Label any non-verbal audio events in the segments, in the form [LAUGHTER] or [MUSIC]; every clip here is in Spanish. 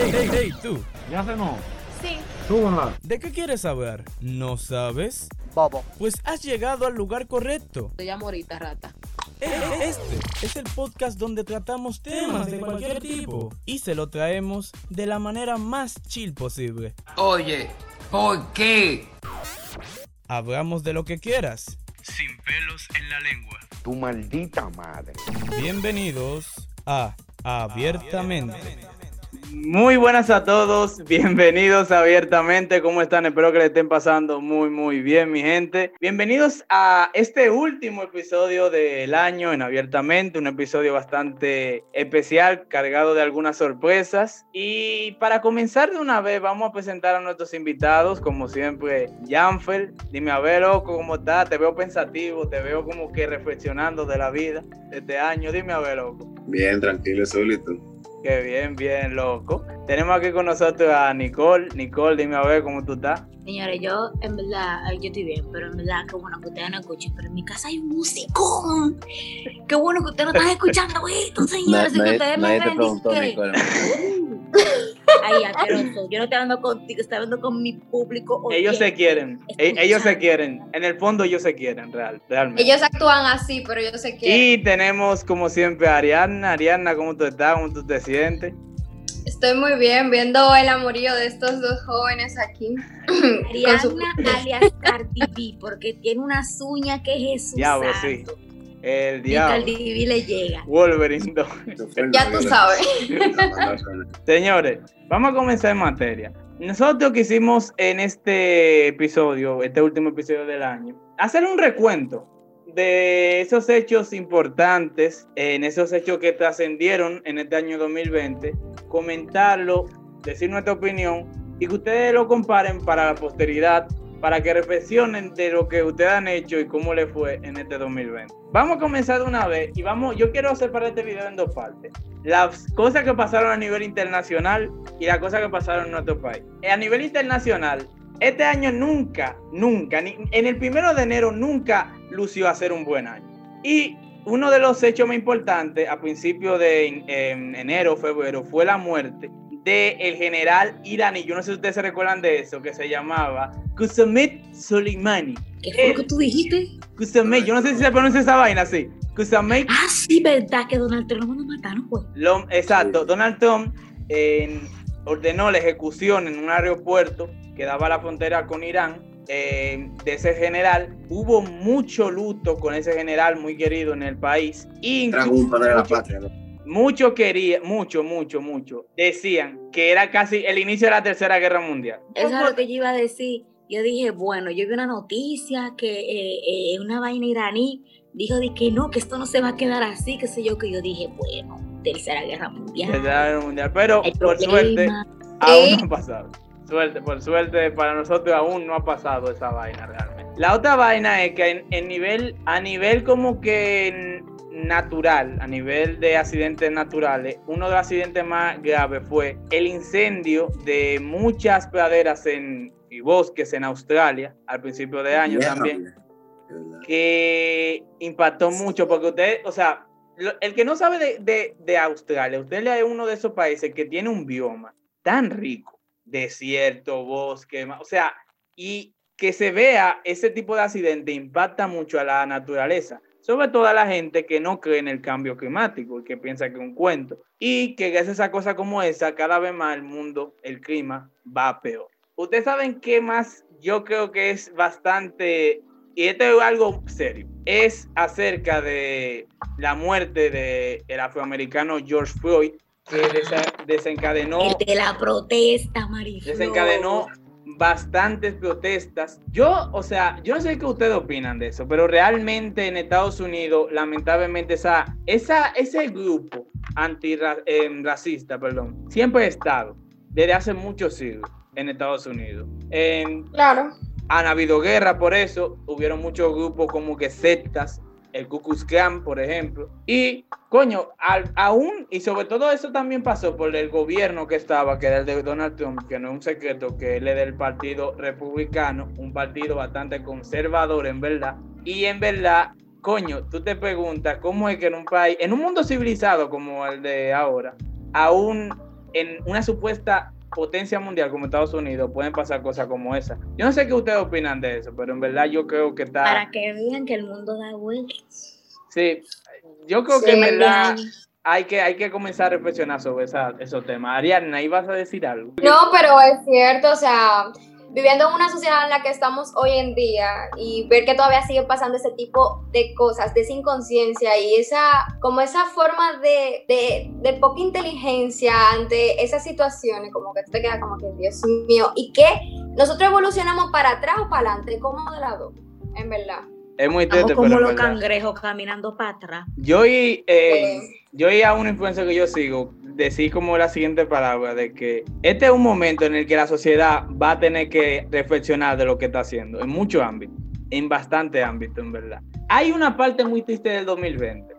Hey, hey, hey, tú. ¿Ya se no? Sí. Súbanla. ¿De qué quieres saber? ¿No sabes? Bobo. Pues has llegado al lugar correcto. Te llamo ahorita, rata. E- Este es el podcast donde tratamos temas de cualquier tipo y se lo traemos de la manera más chill posible. Oye, ¿por qué? Hablamos de lo que quieras. Sin pelos en la lengua. Tu maldita madre. Bienvenidos a Abiertamente. Muy buenas a todos, [LAUGHS] bienvenidos abiertamente, ¿cómo están? Espero que le estén pasando muy muy bien mi gente. Bienvenidos a este último episodio del año en abiertamente, un episodio bastante especial, cargado de algunas sorpresas. Y para comenzar de una vez vamos a presentar a nuestros invitados, como siempre, Janfer, dime a ver loco, ¿cómo estás? Te veo pensativo, te veo como que reflexionando de la vida de este año, dime a ver loco. Bien, tranquilo, solito. Qué bien, bien, loco. Tenemos aquí con nosotros a Nicole. Nicole, dime a ver cómo tú estás. Señores, yo en verdad, yo estoy bien, pero en verdad, qué bueno que ustedes no escuchen. Pero en mi casa hay un musicón. Qué bueno que ustedes no están [LAUGHS] escuchando esto, señores. y que ustedes me ven, dizque- [LAUGHS] Ay, asqueroso. Yo no estoy hablando contigo, estoy hablando con mi público. Ellos se quieren. E- Ellos se quieren. En el fondo ellos se quieren, real, realmente. Ellos actúan así, pero yo sé que Y tenemos como siempre a Ariadna. Ariadna, ¿cómo tú estás? ¿Cómo tú te sientes? estoy muy bien viendo el amorío de estos dos jóvenes aquí. [CLEARS THROAT] Con su- Ariana alias Cardi B, porque tiene unas uñas que Jesús Diablo, sí. El diablo. Cardi B le llega. Wolverine 2. Ya tú sabes. [LAUGHS] Señores, vamos a comenzar en materia. Nosotros quisimos en este episodio, este último episodio del año, hacer un recuento de esos hechos importantes, en esos hechos que trascendieron en este año 2020, comentarlo, decir nuestra opinión y que ustedes lo comparen para la posteridad, para que reflexionen de lo que ustedes han hecho y cómo les fue en este 2020. Vamos a comenzar de una vez y vamos, yo quiero separar este video en dos partes. Las cosas que pasaron a nivel internacional y las cosas que pasaron en nuestro país. A nivel internacional, este año nunca, nunca, ni, en el primero de enero nunca lució a ser un buen año. Y uno de los hechos más importantes a principios de en- en enero, febrero, fue la muerte del el general iraní. Yo no sé si ustedes se recuerdan de eso, que se llamaba Qusaymet Soleimani. ¿Qué fue Eh. lo que tú dijiste? Qusaymet, yo no sé si se pronuncia esa vaina así. Qusaymet Ah, sí, verdad que Donald Trump lo mandó a matar, ¿no fue? Lo- exacto, Donald Trump eh, ordenó la ejecución en un aeropuerto que daba la frontera con Irán eh, de ese general. Hubo mucho luto con ese general muy querido en el país. Trajo un padre de la patria. ¿no? Mucho quería, mucho, mucho, mucho. Decían que era casi el inicio de la Tercera Guerra Mundial. Eso es lo que yo iba a decir. Yo dije, bueno, yo vi una noticia que eh, eh, una vaina iraní dijo de que no, que esto no se va a quedar así, qué sé yo, que yo dije, bueno, tercera guerra mundial. Tercera Guerra Mundial. Pero El por problema. suerte, aún no ha pasado. Suerte, por suerte, para nosotros aún no ha pasado esa vaina realmente. La otra vaina es que en, en nivel, a nivel como que natural, a nivel de accidentes naturales, uno de los accidentes más graves fue el incendio de muchas praderas en, y bosques en Australia al principio de año también que impactó mucho porque usted, o sea, lo- el que no sabe de, de- de Australia, usted es uno de esos países que tiene un bioma tan rico, desierto, bosque, o sea, y que se vea ese tipo de accidente impacta mucho a la naturaleza, sobre todo a la gente que no cree en el cambio climático y que piensa que es un cuento, y que gracias a cosas como esa, cada vez más el mundo, el clima va peor. Ustedes saben qué más yo creo que es bastante y esto es algo serio, es acerca de la muerte del el afroamericano George Floyd, que desencadenó, El de la protesta, Mariflor. desencadenó bastantes protestas. Yo, o sea, yo no sé qué ustedes opinan de eso, pero realmente en Estados Unidos, lamentablemente, esa, esa, ese grupo antirracista, perdón, siempre ha estado desde hace muchos siglos en Estados Unidos. Claro. han habido guerra por eso, hubieron muchos grupos como que sectas, el Ku Klux Klan, por ejemplo, y coño, al- aún, y sobre todo eso también pasó por el gobierno que estaba, que era el de Donald Trump, que no es un secreto, que él es del partido republicano, un partido bastante conservador en verdad, y en verdad, coño, tú te preguntas cómo es que en un país, en un mundo civilizado como el de ahora, aún en una supuesta potencia mundial como Estados Unidos pueden pasar cosas como esa. Yo no sé qué ustedes opinan de eso, pero en verdad yo creo que está... Para que vean que el mundo da vueltas. Sí, yo creo que en verdad hay que, hay que comenzar a reflexionar sobre esa, esos temas. Ariadna, ¿ibas a decir algo? No, pero es cierto, o sea, viviendo en una sociedad en la que estamos hoy en día y ver que todavía sigue pasando ese tipo de cosas, de esa inconsciencia y esa, como esa forma de, de, de poca inteligencia ante esas situaciones, como que tú te quedas como que, Dios mío, y que nosotros evolucionamos para atrás o para adelante, como de lado, en verdad. Es muy triste, como pero los cangrejos caminando para atrás. Yo y, eh, yo y a una influencia que yo sigo decir como la siguiente palabra de que este es un momento en el que la sociedad va a tener que reflexionar de lo que está haciendo en muchos ámbitos, en bastante ámbitos en verdad. Hay una parte muy triste del 2020.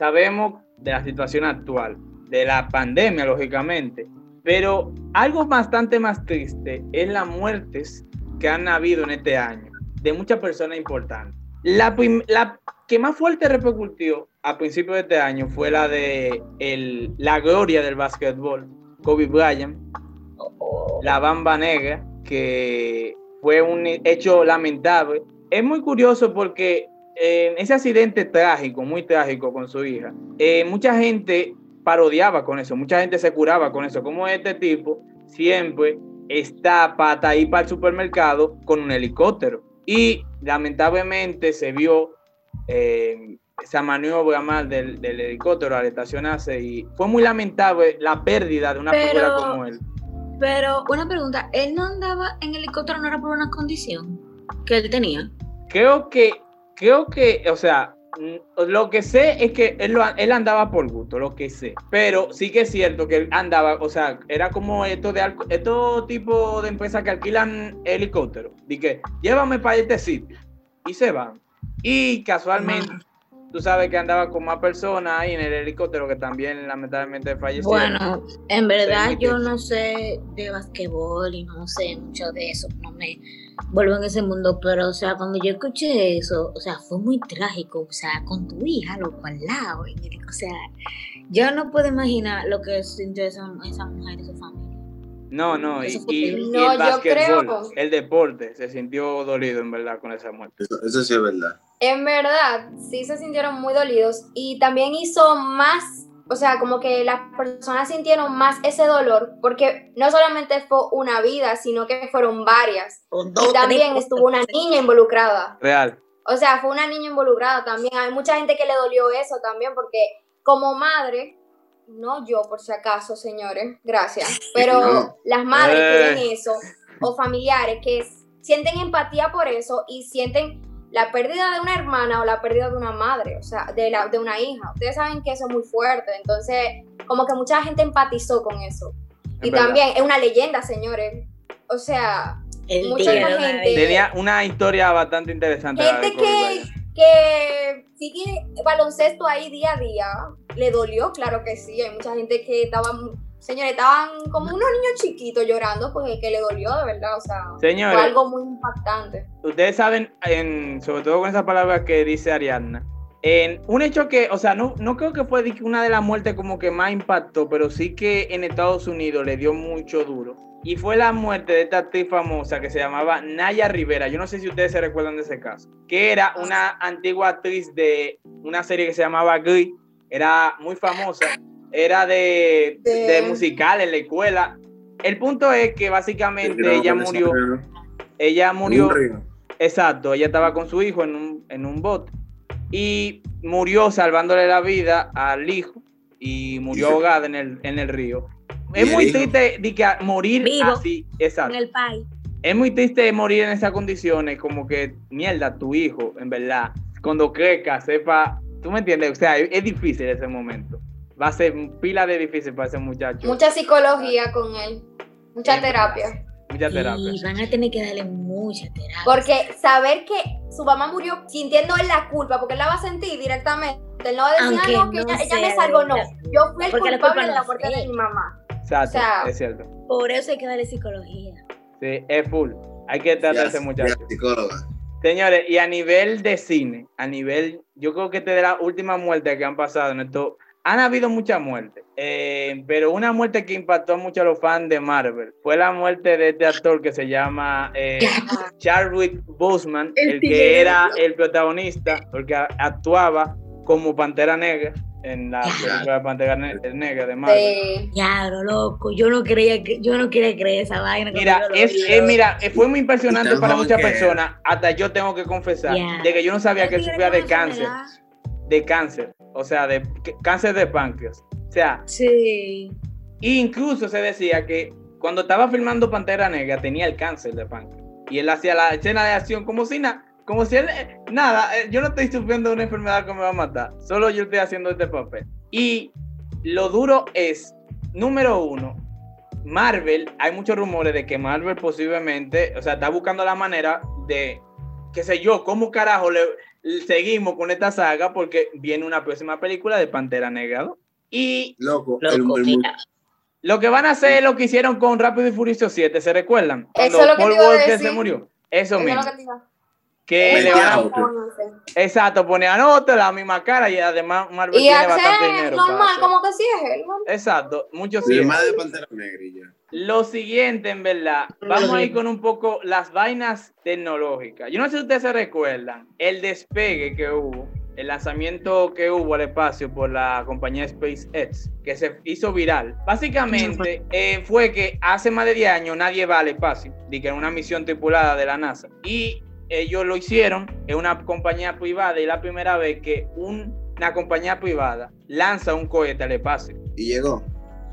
Sabemos de la situación actual, de la pandemia lógicamente, pero algo bastante más triste es las muertes que han habido en este año de muchas personas importantes. La, que más fuerte repercutió a principios de este año fue la de el, la gloria del básquetbol, Kobe Bryant, la Bamba Negra, que fue un hecho lamentable. Es muy curioso porque en ese accidente trágico, muy trágico con su hija, eh, mucha gente parodiaba con eso, mucha gente se curaba con eso, como este tipo siempre está para ir para el supermercado con un helicóptero. Y lamentablemente se vio eh, esa maniobra mal del, del, helicóptero al estacionarse y fue muy lamentable la pérdida de una pero, figura como él. Pero una pregunta, ¿él no andaba en helicóptero no era por una condición que él tenía? Creo que, creo que, o sea, lo que sé es que él, lo, él, andaba por gusto, lo que sé. Pero sí que es cierto que él andaba, o sea, era como esto de estos tipo de empresas que alquilan helicópteros. Dije, llévame para este sitio. Y se van. Y casualmente, tú sabes que andaba con más personas ahí en el helicóptero que también lamentablemente falleció. Bueno, en verdad yo no sé de basquetbol y no sé mucho de eso. No me vuelvo en ese mundo, pero o sea, cuando yo escuché eso, o sea, fue muy trágico, o sea, con tu hija, loco, al lado, o sea, yo no puedo imaginar lo que sintió esa, esa mujer y su familia. No, no, y, y, no, y el básquetbol, creo... el deporte, se sintió dolido en verdad con esa muerte. Eso, eso sí es verdad. En verdad, sí se sintieron muy dolidos y también hizo más o sea, como que las personas sintieron más ese dolor, porque no solamente fue una vida, sino que fueron varias. Y también estuvo una niña involucrada. Real. O sea, fue una niña involucrada también. Hay mucha gente que le dolió eso también, porque como madre, no yo por si acaso, señores, gracias, pero no. las madres eh. que ven eso, o familiares que sienten empatía por eso y sienten la pérdida de una hermana o la pérdida de una madre, o sea, de, la, de una hija. Ustedes saben que eso es muy fuerte, entonces como que mucha gente empatizó con eso. Es y verdad. también es una leyenda, señores. O sea, El mucha gente... Tenía una historia bastante interesante. Gente que, que sigue baloncesto ahí día a día, le dolió, claro que sí. Hay mucha gente que estaba señores, estaban como unos niños chiquitos llorando porque que le dolió de verdad, o sea, señores, fue algo muy impactante. Ustedes saben, en, sobre todo con esa palabra que dice Ariadna, en un hecho que, o sea, no, no creo que fue una de las muertes como que más impactó, pero sí que en Estados Unidos le dio mucho duro. Y fue la muerte de esta actriz famosa que se llamaba Naya Rivera. Yo no sé si ustedes se recuerdan de ese caso. Que era una antigua actriz de una serie que se llamaba Glee. Era muy famosa era de, de, de, musical en la escuela. El punto es que básicamente ella murió. Ella murió. Exacto, ella estaba con su hijo en un, en un bote y murió salvándole la vida al hijo y murió ahogada en el, en el río. Es muy triste de que morir Vivo, así, exacto. En el país. Es muy triste morir en esas condiciones, como que mierda, tu hijo, en verdad, cuando crezca, sepa, tú me entiendes, o sea, es, es difícil ese momento va a ser pila de difícil para ese muchacho. Mucha psicología con él, mucha terapia. Mucha terapia. Y van a tener que darle mucha terapia. Porque saber que su mamá murió sintiendo él la culpa, porque él la va a sentir directamente. Él no va a decir, ah, no, que no ella, ella, me salvó, no. Yo fui el porque culpable la de la muerte de mi mamá. Exacto, o sea, es cierto. Por eso hay que darle psicología. Sí, es full. Hay que tratar a ese muchacho. Psicóloga. Señores, y a nivel de cine, a nivel, yo creo que esta de las últimas muertes que han pasado en estos han habido muchas muertes, eh, pero una muerte que impactó mucho a los fans de Marvel fue la muerte de este actor que se llama eh, Charwick Boseman, el, que era el protagonista, porque actuaba como Pantera Negra en la película Pantera Negra de Marvel. Claro, loco, yo no creía que yo no quería creer esa vaina. Mira, es, eh, mira, fue muy impresionante para muchas personas, hasta yo tengo que confesar, de que yo no sabía que sufría de cáncer, de cáncer o sea, de cáncer de páncreas. O sea, sí. Incluso se decía que cuando estaba filmando Pantera Negra tenía el cáncer de páncreas. Y él hacía la escena de acción como si nada, como si él, nada, eh, yo no estoy sufriendo una enfermedad que me va a matar, solo yo estoy haciendo este papel. Y lo duro es, número uno, Marvel, hay muchos rumores de que Marvel posiblemente, o sea, está buscando la manera de, qué sé yo, cómo carajo le, seguimos con esta saga porque viene una próxima película de Pantera Negra. Y Loco, lo que van a hacer es lo que hicieron con Rápido y Furioso 7, ¿se recuerdan? Cuando Eso Paul Walker se murió. Eso, mismo. que le van a... Exacto, ponían otro, la misma cara y además Marvel y tiene bastante dinero. normal, como que sí es él. Exacto, muchos sí. de Pantera Negra ya. Lo siguiente, en verdad, vamos a ir con un poco las vainas tecnológicas. Yo no sé si ustedes se recuerdan el despegue que hubo, el lanzamiento que hubo al espacio por la compañía SpaceX, que se hizo viral. Básicamente eh, fue que hace más de 10 años nadie va al espacio, de que era una misión tripulada de la NASA. Y ellos lo hicieron en una compañía privada y la primera vez que una compañía privada lanza un cohete al espacio. Y llegó.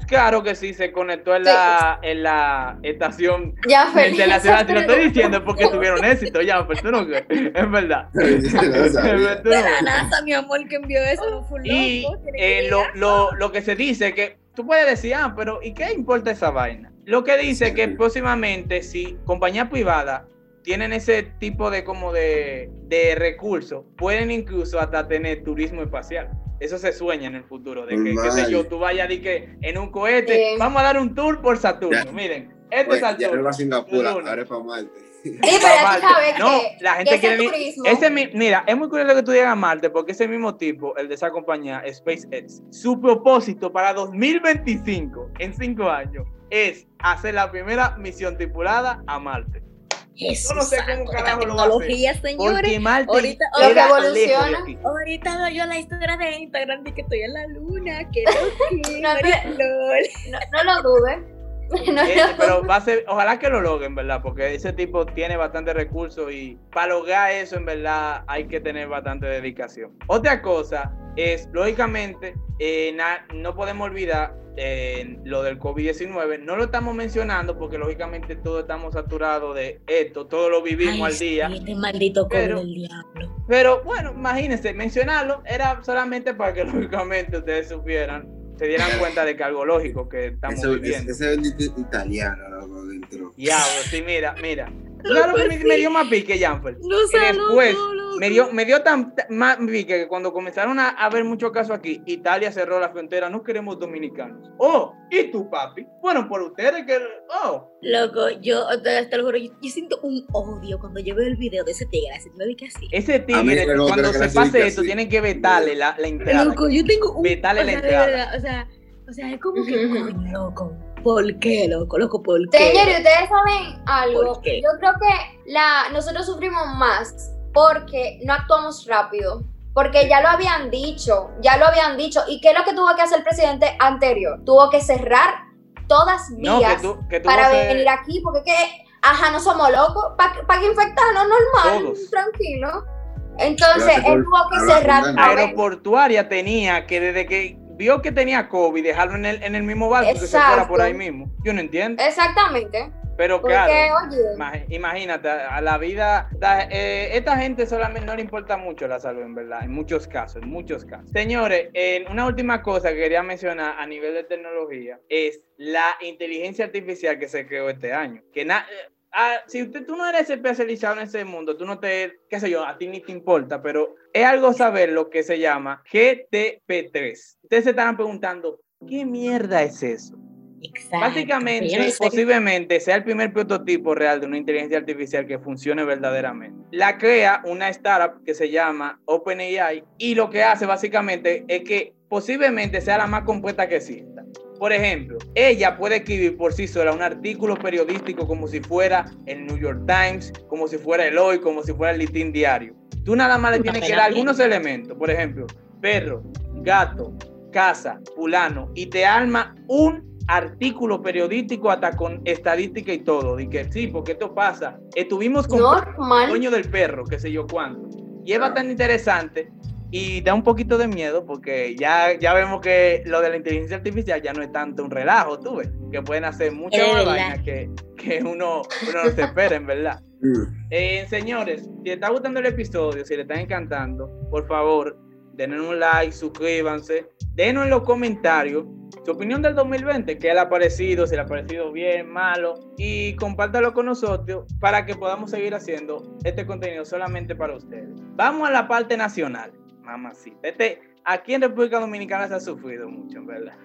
Claro que sí, se conectó en la, en la estación ya, internacional. Te lo estoy [LAUGHS] diciendo porque tuvieron éxito, ya, pero tú no Es verdad. [LAUGHS] la NASA, mi amor, que envió eso, no fue Y eh, lo, lo, lo que se dice que tú puedes decir, ah, pero ¿y qué importa esa vaina? Lo que dice que próximamente, si compañía privada tienen ese tipo de como de, de recursos, pueden incluso hasta tener turismo espacial eso se sueña en el futuro, de que, qué sé yo, tú vayas de que en un cohete, vamos a dar un tour por Saturno, miren, este es Saturno. Ya a Singapur, ahora es para Marte. Sí, pero tú sabes no, la gente quiere ese, mira, es muy curioso que tú digas Marte porque ese mismo tipo, el de esa compañía, SpaceX, su propósito para 2025, en cinco años, es hacer la primera misión tripulada a Marte. Yo no sé cómo carajo lo tecnología, señores. Porque Marte ahorita, evoluciona. Ahorita veo yo la historia de Instagram de que estoy en la luna, que [LAUGHS] no, no, no, lo dudes. [LAUGHS] No, pero va a ser, ojalá que lo logren, ¿verdad? Porque ese tipo tiene bastante recursos y para lograr eso, en verdad, hay que tener bastante dedicación. Otra cosa es, lógicamente, eh, no podemos olvidar eh, lo del COVID-19. No lo estamos mencionando porque lógicamente todos estamos saturados de esto, todo lo vivimos al día. Este maldito COVID pero, del diablo. Pero bueno, imagínense, mencionarlo era solamente para que [LAUGHS] lógicamente ustedes supieran, se dieran cuenta de que algo lógico que estamos viviendo. Ese, ese italiano, loco, dentro. Diablo, sí, mira, mira. Claro que me, dio más pique, Janfer. No después me dio, me dio tan, más pique que cuando comenzaron a haber muchos casos aquí, Italia cerró la frontera, no queremos dominicanos. Oh, ¿y tú, papi? Bueno, por ustedes que. Oh. Loco, yo te, lo juro, yo, siento un odio cuando yo veo el video de ese tigre, así me que así. Ese tigre, cuando se pase esto, tienen que vetarle la, la entrada. Loco, yo tengo un. Vetarle la entrada. o sea, o sea, es como que, [LAUGHS] loco ¿Por qué, loco? Loco, ¿por qué? Señores, ustedes saben algo. Yo creo que la, nosotros sufrimos más porque no actuamos rápido. Porque ya lo habían dicho, ya lo habían dicho. ¿Y qué es lo que tuvo que hacer el presidente anterior? Tuvo que cerrar todas vías para venir aquí, porque que, ajá, no somos locos, para que infectarnos normal, tranquilo. Entonces, él tuvo que cerrar. Aeroportuaria tenía que desde que vio que tenía COVID, dejarlo en el, en el mismo barco que se fuera por ahí mismo. Yo no entiendo. Exactamente. Pero claro, imagínate, a la vida, eh, esta gente solamente no le importa mucho la salud, en verdad, en muchos casos, en muchos casos. Señores, una última cosa que quería mencionar a nivel de tecnología es la inteligencia artificial que se creó este año. Que na, Ah, si usted, tú no eres especializado en ese mundo, tú no te, qué sé yo, a ti ni te importa, pero es algo saber lo que se llama GTP3. Ustedes se estarán preguntando, ¿qué mierda es eso? Básicamente, posiblemente sea el primer prototipo real de una inteligencia artificial que funcione verdaderamente. La crea una startup que se llama OpenAI y lo que hace básicamente es que posiblemente sea la más completa que exista. Por ejemplo, ella puede escribir por sí sola un artículo periodístico como si fuera el New York Times, como si fuera el Hoy, como si fuera el Listín Diario. Tú nada más le tienes que dar algunos elementos, por ejemplo, perro, gato, casa, fulano, y te arma un artículo periodístico hasta con estadística y todo. Y que sí, porque esto pasa. Estuvimos con el dueño del perro, qué sé yo cuánto. Y es bastante interesante y da un poquito de miedo porque ya, ya vemos que lo de la inteligencia artificial ya no es tanto un relajo, tú ves, que pueden hacer muchas vainas que, que uno, uno no se espera, en verdad. [LAUGHS] Eh, señores, si les está gustando el episodio, si les está encantando, por favor, denle un like, suscríbanse, denos en los comentarios su opinión del 2020, qué le ha parecido, si le ha parecido bien, malo, y compártalo con nosotros para que podamos seguir haciendo este contenido solamente para ustedes. Vamos a la parte nacional, mamacita. Este, aquí en República Dominicana se ha sufrido mucho, en verdad.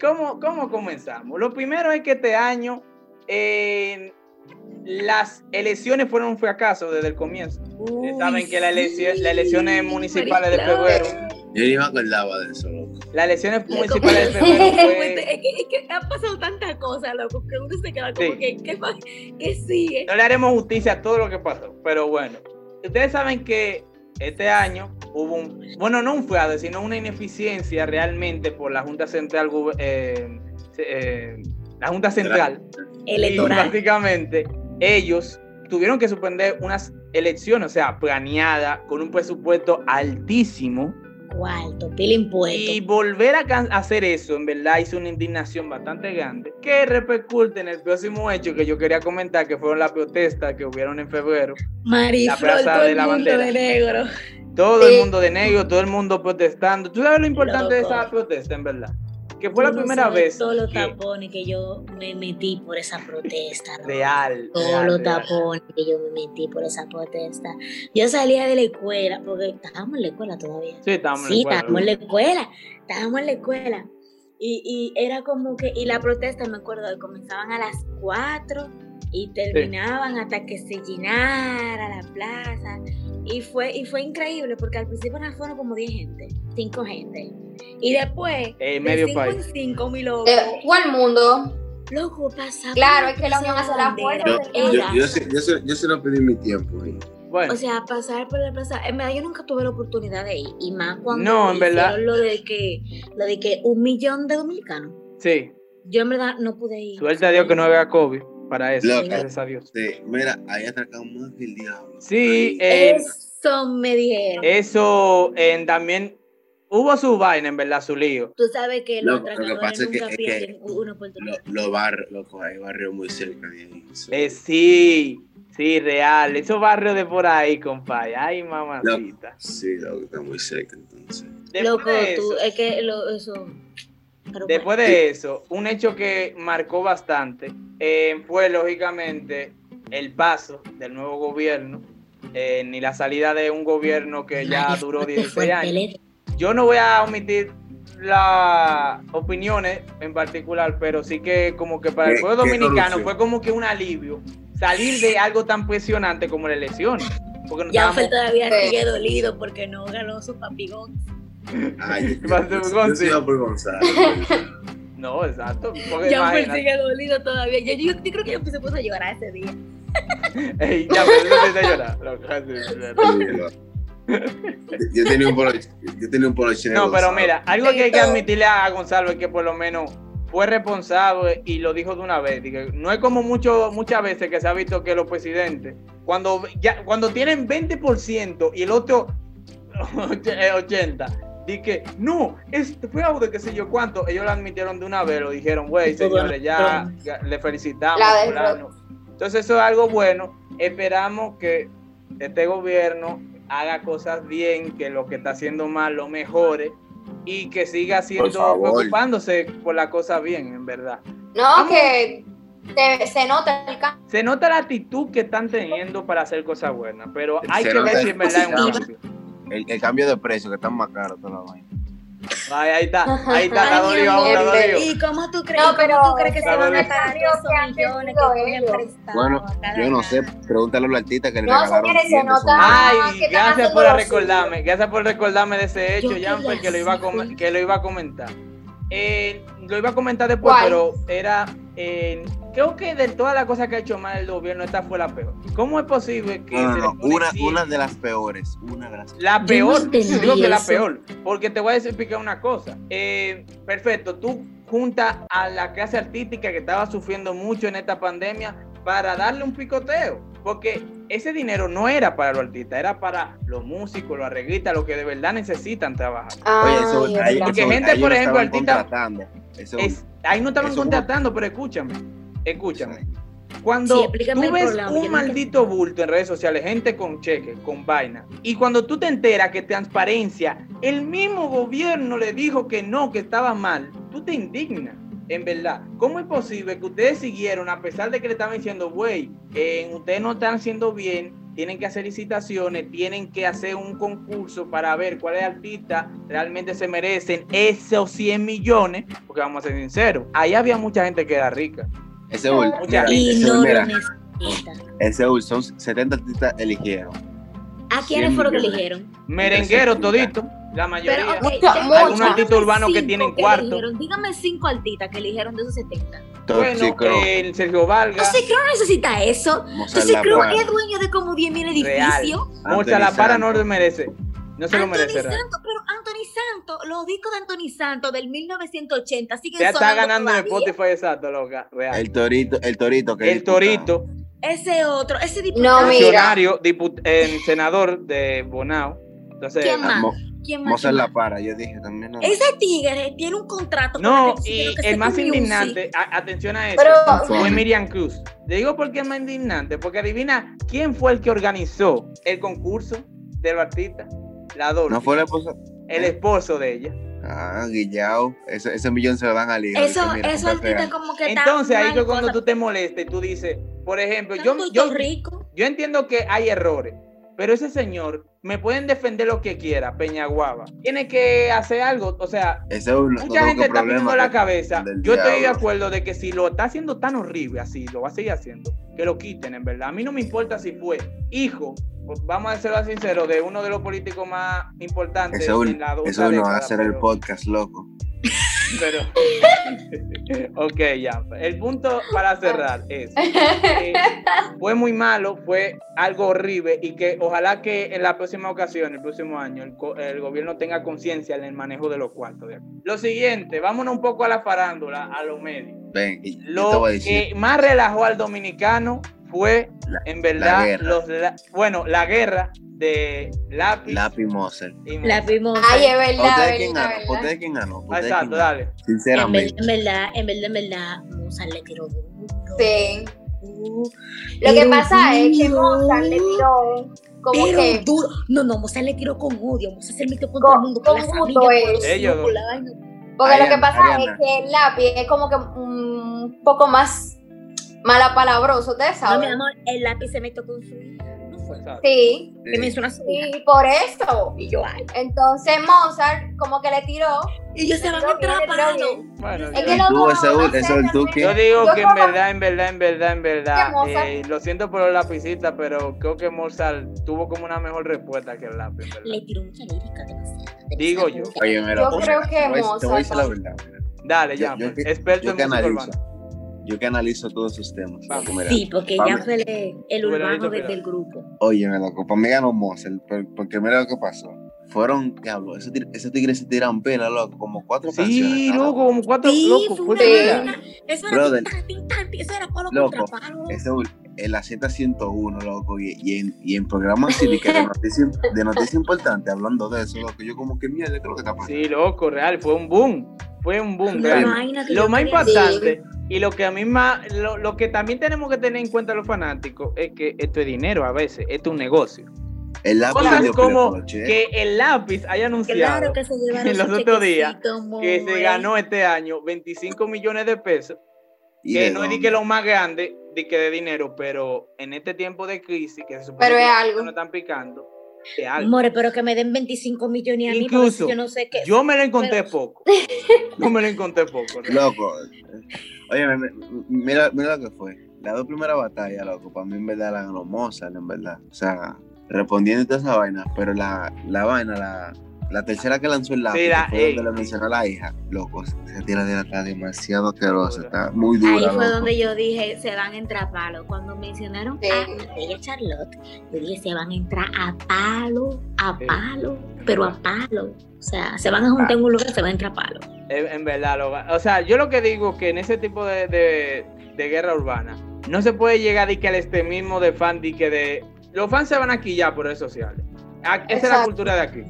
¿Cómo, ¿Cómo comenzamos? Lo primero es que este año las elecciones fueron un fracaso desde el comienzo. saben que la elección, las elecciones municipales de febrero yo ni me acordaba de eso, loco. Las elecciones municipales de [LAUGHS] febrero fue... es, que, es que han pasado tantas cosas, loco, que uno se queda como que, ¿qué, sigue? No le haremos justicia a todo lo que pasó, pero bueno. Ustedes saben que este año hubo un, bueno, no un fraude, sino una ineficiencia realmente por la Junta Central, eh, eh, la Junta Central. Electoral. básicamente, ellos tuvieron que suspender unas elecciones, o sea, planeadas, con un presupuesto altísimo, cuarto, pila impuesto. Y volver a hacer eso, en verdad, hizo una indignación bastante grande, que repercute en el próximo hecho que yo quería comentar, que fueron las protestas que hubieron en febrero. Mariflor, todo el mundo de negro. Todo el mundo de negro, todo el mundo protestando. ¿Tú sabes lo importante de esa protesta, en verdad? Que fue la primera vez. Todos los tapones que yo me metí por esa protesta. Real. Todos los tapones que yo me metí por esa protesta. Yo salía de la escuela, porque estábamos en la escuela todavía. Sí, estábamos en la escuela. estábamos en la escuela. Estábamos en la escuela. Y, y, era como que, y la protesta, me acuerdo, comenzaban a las 4 y terminaban hasta que se llenara la plaza. Y fue, y fue increíble porque al principio no fueron como 10 gente, 5 gente. Y después, eh, medio de 5 en 5, mi loco. Eh, el mundo. Loco, pasa. Claro, es que la unión hace la fuerza. Yo, yo, yo, yo, yo, se lo pedí mi tiempo ahí. Bueno. O sea, pasar por la plaza. En verdad, yo nunca tuve la oportunidad de ir. Y más cuando no, en verdad. lo de que, lo de que un millón de dominicanos. Sí. Yo en verdad no pude ir. Suerte a Dios que no había COVID para eso, gracias a Dios. Sí, mira, ahí atracamos más que el diablo. Sí, eh, eso me dijeron. Eso en, también hubo su vaina, en verdad, su lío. Tú sabes que los lo, lo que pasa nunca es que, es que uno Los lo barrios, loco, hay barrios muy cerca de ahí. Eh, sí, sí, real. Esos barrios de por ahí, compadre. Ay, mamacita. sí, loco, está muy cerca, entonces. Loco, tú, es que lo, eso Después de eso, un hecho que marcó bastante eh, fue lógicamente el paso del nuevo gobierno, eh, ni la salida de un gobierno que ya duró [LAUGHS] 16 años. Yo no voy a omitir las opiniones en particular, pero sí que como que para el pueblo dominicano fue como que un alivio salir de algo tan presionante como la elección. Porque ya fue todavía sigue dolido porque no ganó su papigón. Ay, [LAUGHS] yo, por Gonzalo. No, exacto. Ya me sigue dolido todavía. Yo, yo, yo, creo que yo se puso a llorar ese día. [LAUGHS] Ey, ya, pero no a llorar. Yo tenía un poloche. Yo tenía un poloche. No, pero mira, algo que hay que admitirle a Gonzalo es que por lo menos fue responsable y lo dijo de una vez. no es como mucho, muchas veces que se ha visto que los presidentes, cuando, ya, cuando tienen 20% y el otro [LAUGHS] 80, Dije, no, este fue algo de qué sé yo cuánto. Ellos lo admitieron de una vez, lo dijeron, güey, señores, ya, le felicitamos. Entonces, eso es algo bueno. Esperamos que este gobierno haga cosas bien, que lo que está haciendo mal lo mejore y que siga haciendo, preocupándose por la cosa bien, en verdad. No, que se nota el cambio. Se nota la actitud que están teniendo para hacer cosas buenas, pero hay que ver si en verdad es un cambio el, cambio de precio, que están más caros toda la vaina. Ay, ahí está, ahí está, está dolido ahora, dolido. ¿Y cómo tú crees, no, pero, ¿cómo tú crees que se van a pagar esos millones que cogen prestados? Bueno, yo no sé, pregúntale a los artistas que le no, regalaron. Señores, se nota Ay, gracias por recordarme, gracias por recordarme de ese hecho, Janfer, que lo iba a que lo iba a comentar. Eh, lo iba a comentar después, pero era. Eh, creo que de todas las cosas que ha hecho mal el gobierno, esta fue la peor. ¿Cómo es posible que.? No, no, no. Una, una, de las peores. Una de las La peor. Yo digo que la peor. Porque te voy a explicar una cosa. Eh, perfecto, tú juntas a la clase artística que estaba sufriendo mucho en esta pandemia para darle un picoteo. Porque ese dinero no era para los artistas, era para los músicos, los arreglistas, los que de verdad necesitan trabajar. Oye, eso, ahí, Porque eso, gente, ahí por ejemplo, estaban artistas. Eso- Es- ahí no estaban contratando, pero escúchame, escúchame. Sí. Cuando Sí, tú ves un maldito bulto en redes sociales, gente con cheques, con vaina, y cuando tú te enteras que transparencia, el mismo gobierno le dijo que no, que estaba mal, tú te indignas. En verdad, ¿cómo es posible que ustedes siguieron a pesar de que le estaban diciendo, güey, eh, ustedes no están haciendo bien, tienen que hacer licitaciones, tienen que hacer un concurso para ver cuáles artistas realmente se merecen esos 100 millones? Porque vamos a ser sinceros, ahí había mucha gente que era rica. Ese Ul, Mucha- mira, Y ese no ese Ul, son 70 artistas eligieron. ¿A quiénes 100 fueron que eligieron? Merengueros todito, la mayoría. Pero, ok, Mucha- ya- mucha. Algunos artistas urbanos que tienen cuarto. eligieron. Dígame cinco artistas que eligieron de esos 70. Bueno, Tóxico, el Sergio creo no necesita eso. Entonces, creo Parra, que es dueño de como 10 mil Real. edificios. Morsa La Para no lo merece. No se lo merece. real. Santos, pero Anthony Santos, los discos de Anthony Santos del 1980 siguen Ya está ganando en. Spotify exacto, loca. Real. El torito, el torito que El. Torito, Ese otro, ese No, diputado. mira. funcionario, diput- eh, senador de Bonao. Entonces, ¿Quién más? ¿Quién más? Mozart ¿Quién La? Para, yo dije también. No. Ese tigre tiene un contrato con no, y el sepa más indignante, a- atención a eso, Pero- fue Miriam Cruz. Le digo por qué es más indignante, porque adivina quién fue el que organizó el concurso de los artistas. La Dolce, ¿No fue la esposa? el esposo de ella. Ah, Guillao. Ese, ese millón se lo dan a Liga. Eso, mira, eso artista como que está Entonces ahí que cuando cosa. tú te molestes, tú dices, por ejemplo, yo, yo, rico. yo entiendo que hay errores, pero ese señor me pueden defender lo que quiera, Peñaguaba. Tiene que hacer algo, o sea, Ese es un mucha gente está pidiendo la cabeza. del Yo estoy de diablo. acuerdo de que si lo está haciendo tan horrible así, lo va a seguir haciendo, que lo quiten, en verdad. A mí no me importa si fue hijo, pues vamos a serlo sincero, de uno de los políticos más importantes Eso en la eso otra no va a década, hacer el pero- podcast, loco. [LAUGHS] pero [LAUGHS] ok, ya. El punto para cerrar es que [LAUGHS] fue muy malo, fue algo horrible y que ojalá que en la próxima ocasión, el próximo año, el, gobierno tenga conciencia en el manejo de los cuartos. de. Lo siguiente, vámonos un poco a la farándula, a los medios. Ven, y yo te Lo voy a decir. que más relajó al dominicano fue, La- en verdad, los, la- bueno, la guerra de lápiz. Lápiz Mozart. y Mozart. vimos. Ay, es ¿Para verdad, ustedes quién ganó? ¿Para verdad. ustedes quién ganó? ¿Para ustedes Exacto, dale. Sinceramente. en verdad, en verdad, en verdad, Mozart le tiró duro. Sí. Uh, Lo que pasa es que. Mozart le tiró como Pero que duro. No, no, Mozart le tiró con odio. Mozart se metió con Con- todo el mundo. Con con las Ellos hijos, dos. con la vaina. Porque lo que pasa Ariana. es que el lápiz es como que un poco más malapalabroso, ustedes No, mi amor, el lápiz se metió con su hija. No fue. Sí, Que me hizo una su hija. sí, por eso. Y yo, ay. Entonces Mozart como que le tiró. Y yo se van a Yo bien, yo atrapar. bien. Bueno, Es que ¿Y no, tú, sé, ese Ul, tú? Yo digo Yo que en verdad, en verdad, en verdad, en verdad, Mozart- eh, lo siento por los lapicitas, pero creo que Mozart tuvo como una mejor respuesta que el lápiz, verdad. Le tiró mucha lírica demasiado. Digo yo. Oye, mira, Yo creo que te voy, te voy a Mozart- decir la verdad. Dale, ya, yo pues, experto yo en música urbana. Yo que analizo todos esos temas. Vamos. Sí, porque ya fue el, el urbano desde el grupo. Oye, me loco, para mí ganó Mozart, por- porque mira lo que pasó. Fueron, diablo, esos esos tigres se tiran pena, loco, como cuatro canciones. Sí, loco, como cuatro, Sí, loco, fue una Sí. vaina. Eso era Brother. tin, tan, tin, tan, tin, eso era polo Loco, contra palo. Ese, el aceta 101, loco, y, y en, y en programas así de, que de [LAUGHS] noticia, de noticia importante, hablando de eso, loco, yo como que mierda, ¿qué es lo que está pasando? Sí, loco, real, fue un boom. Fue un boom, que Lo más importante y lo que a mí más, lo, lo que también tenemos que tener en cuenta los fanáticos es que esto es dinero a veces, esto es un negocio. El lápiz Cosas como ¿eh? que el lápiz haya anunciado Claro que se llevaron [LAUGHS] en los otros días que se ganó este año 25 millones de pesos, ¿Y que de no es de dónde? que lo más grande de que de dinero, pero en este tiempo de crisis que se supone Pero que es algo. no están picando, More, pero que me den 25 millones a mí, Incluso, yo no sé qué. Yo me lo encontré poco. Yo me lo encontré poco. Loco. Oye, mira, mira lo que fue. Las dos primeras batallas, loco, para mí en verdad la ganó Mozart, en verdad. O sea, respondiendo a toda esa vaina, pero la, la vaina, la, la tercera que lanzó el lápiz, sí, la, fue donde le mencionó a la hija, loco, se tira de está demasiado asquerosa, está muy dura. Ahí fue donde yo dije, se van a entrar a palo. Cuando mencionaron a ella Charlotte, yo dije, se van a entrar a palo, a palo, pero a palo. O sea, se van a juntar en un lugar, se van a entrar a palo. En, verdad, lo, o sea, yo lo que digo que en ese tipo de, de, de guerra urbana, no se puede llegar de que al extremismo de fan, de que de... Los fans se van aquí ya por redes sociales. Esa es la cultura de aquí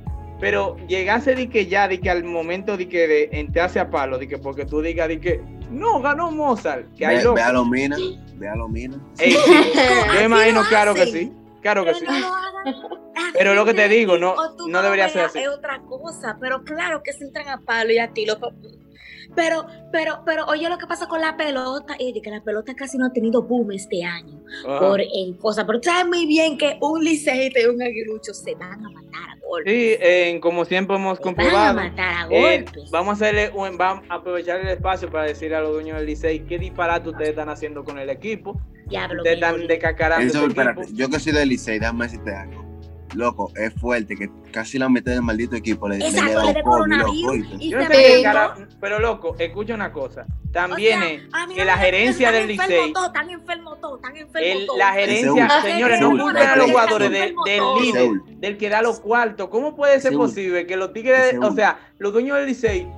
pero llegase de que ya, de que al momento de que de entrarse a palo, de que porque tú digas de que no ganó Mozart, que hay ve, ve a los minas, ve a los minas. yo imagino, claro que sí, claro que sí. pero lo que te digo, no, no debería ser así. Es otra cosa, pero claro que se entran a palo y a ti lo pero, pero, pero, oye lo que pasa con la pelota, y que la pelota casi no ha tenido boom este año por en cosas, pero sabes muy bien que un liceite y un aguilucho se van a matar a golpes. Sí, en, como siempre hemos comprobado. Van a matar a golpes. vamos a hacerle un, vamos a aprovechar el espacio para decir a los dueños del licey qué disparate ustedes están haciendo con el equipo. Diablo, ustedes están decacarando. yo que soy del licey, déjame decirte algo loco, es fuerte, que casi la mitad del maldito equipo le, Exacto, le, coronavirus. Pero loco, escucha una cosa. También es que la gerencia del Licey. Están enfermos todos, están enfermos La gerencia, señores, no culpen a los jugadores del líder, del que da los cuartos. ¿Cómo puede ser posible que los Tigres, o sea, los dueños del Licey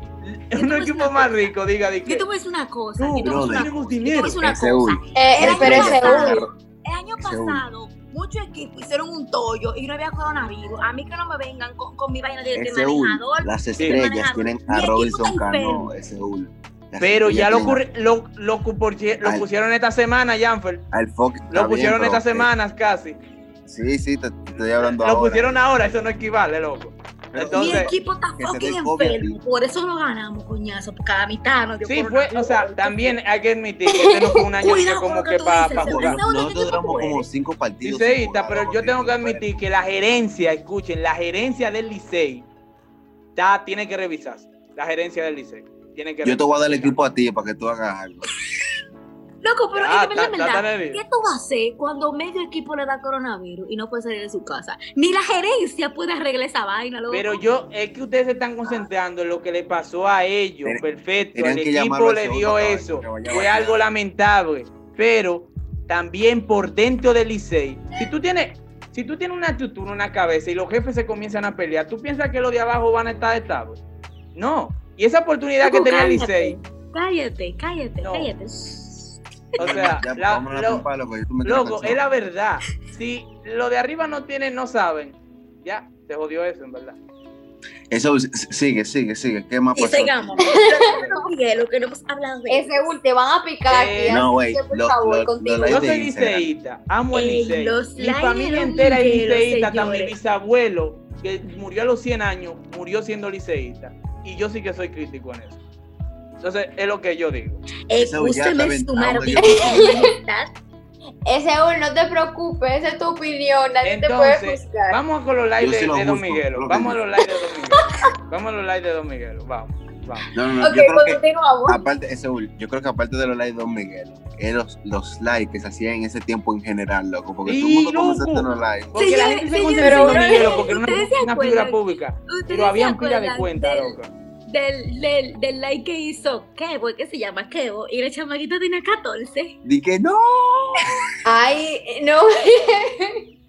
es [LAUGHS] un equipo más rico, diga de que. Yo te voy a decir una cosa. No, no tenemos dinero. Yo te voy a decir una cosa. Pero El año pasado muchos equipos hicieron un tollo y no había coronavirus. A mí que no me vengan con, con mi vaina de, de manejador. Las estrellas tienen a Robinson Cano, ese Pero ya lo, lo, lo, lo pusieron esta semana, Janfer. Lo pusieron estas semanas casi. Sí, sí, te, estoy hablando Lo pusieron ahora, eso no equivale, loco. Entonces, mi equipo está fucking enfermo, por eso lo ganamos, coñazo, por cada mitad no Sí, fue, o sea, también hay que admitir que este no fue un año [LAUGHS] como que, para pa jugar. Nosotros duramos como cinco partidos. Sí, pero yo tengo que admitir que la gerencia, escuchen, la gerencia del Licey ya tiene que revisarse. La gerencia del Licey tiene que Yo te voy a dar el equipo a ti para que tú hagas algo. Loco, pero ah, es que verdad, ¿qué tú vas a hacer cuando medio equipo le da coronavirus y no puede salir de su casa? Ni la gerencia puede arreglar esa vaina, loco. Pero yo, es que ustedes se están concentrando en lo que le pasó a ellos, perfecto, el equipo le dio eso, fue algo lamentable, pero también por dentro del Licey, si tú tienes... Si tú tienes una estructura, una cabeza y los jefes se comienzan a pelear, ¿tú piensas que los de abajo van a estar estables? No. Y esa oportunidad que tenía el Licey. Cállate, cállate, cállate. O sea, loco, es la verdad. Si lo de arriba no tienen, no saben. Ya, te jodió eso, en verdad. Eso sigue, sigue, sigue. ¿Qué más pasó? Y sigamos. [LAUGHS] lo que no hemos hablado de Ese te van a picar. Eh, no, güey. Por favor, contigo. Yo soy liceíta. Amo el licey. Mi familia entera es liceíta. Hasta mi bisabuelo, que murió a los 100 años, murió siendo liceísta. Y yo sí que soy crítico en eso. Entonces, es lo que yo digo. Escúcheme su majestad. Ese aún no te preocupes, esa es tu opinión, nadie te puede juzgar. Vamos con los likes de, Don Miguelo. Vamos a los likes de Don Miguelo. vamos a los likes de Don Miguelo. Vamos. Vamos. No, no, no. Okay, yo creo que, aparte, ese, yo creo que aparte de los likes de Don Miguel, los, los likes que se hacían en ese tiempo en general, loco, porque todo el mundo comenzó a tener likes. Porque sí, la gente se concentró en Don Miguel, porque era una, una figura pública, pero habían pila de cuenta, loco del, del, del like que hizo Kevo, que se llama Kevo, y la chamaquita tiene 14. Di que no. Ay, no.